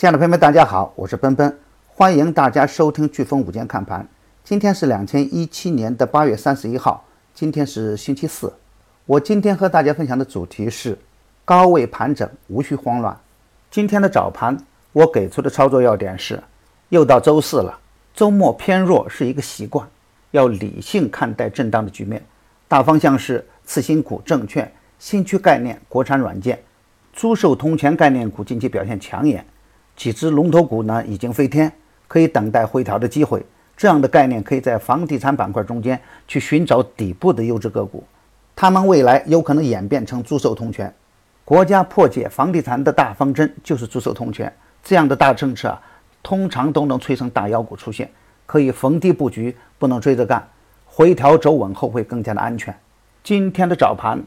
亲爱的朋友们，大家好，我是奔奔，欢迎大家收听飓风午间看盘。今天是两千一七年的八月三十一号，今天是星期四。我今天和大家分享的主题是高位盘整，无需慌乱。今天的早盘我给出的操作要点是：又到周四了，周末偏弱是一个习惯，要理性看待震荡的局面。大方向是次新股、证券、新区概念、国产软件、租售通权概念股近期表现抢眼。几只龙头股呢已经飞天，可以等待回调的机会。这样的概念可以在房地产板块中间去寻找底部的优质个股，它们未来有可能演变成租售通权。国家破解房地产的大方针就是租售通权，这样的大政策，通常都能催生大妖股出现，可以逢低布局，不能追着干。回调走稳后会更加的安全。今天的早盘，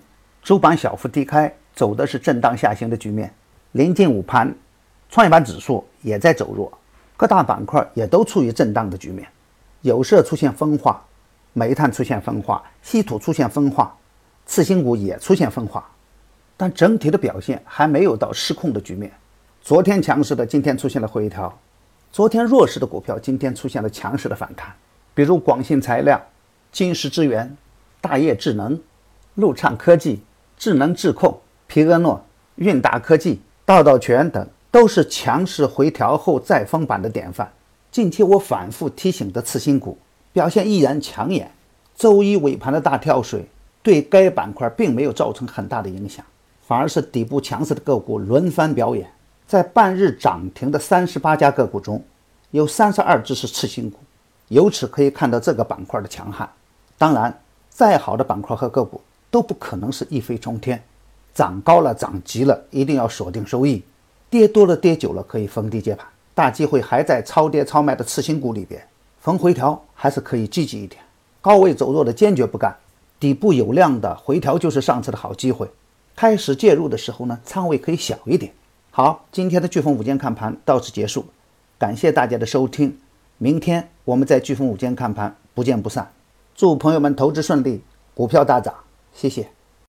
主板小幅低开，走的是震荡下行的局面。临近午盘。创业板指数也在走弱，各大板块也都处于震荡的局面，有色出现分化，煤炭出现分化，稀土出现分化，次新股也出现分化，但整体的表现还没有到失控的局面。昨天强势的，今天出现了回调；昨天弱势的股票，今天出现了强势的反弹。比如广信材料、金石资源、大业智能、陆畅科技、智能智控、皮厄诺、韵达科技、道道全等。都是强势回调后再封板的典范。近期我反复提醒的次新股表现依然抢眼。周一尾盘的大跳水对该板块并没有造成很大的影响，反而是底部强势的个股轮番表演。在半日涨停的三十八家个股中，有三十二只是次新股，由此可以看到这个板块的强悍。当然，再好的板块和个股都不可能是一飞冲天，涨高了涨急了，一定要锁定收益。跌多了，跌久了，可以逢低接盘，大机会还在超跌超卖的次新股里边，逢回调还是可以积极一点。高位走弱的坚决不干，底部有量的回调就是上次的好机会。开始介入的时候呢，仓位可以小一点。好，今天的飓风午间看盘到此结束，感谢大家的收听，明天我们在飓风午间看盘不见不散。祝朋友们投资顺利，股票大涨，谢谢。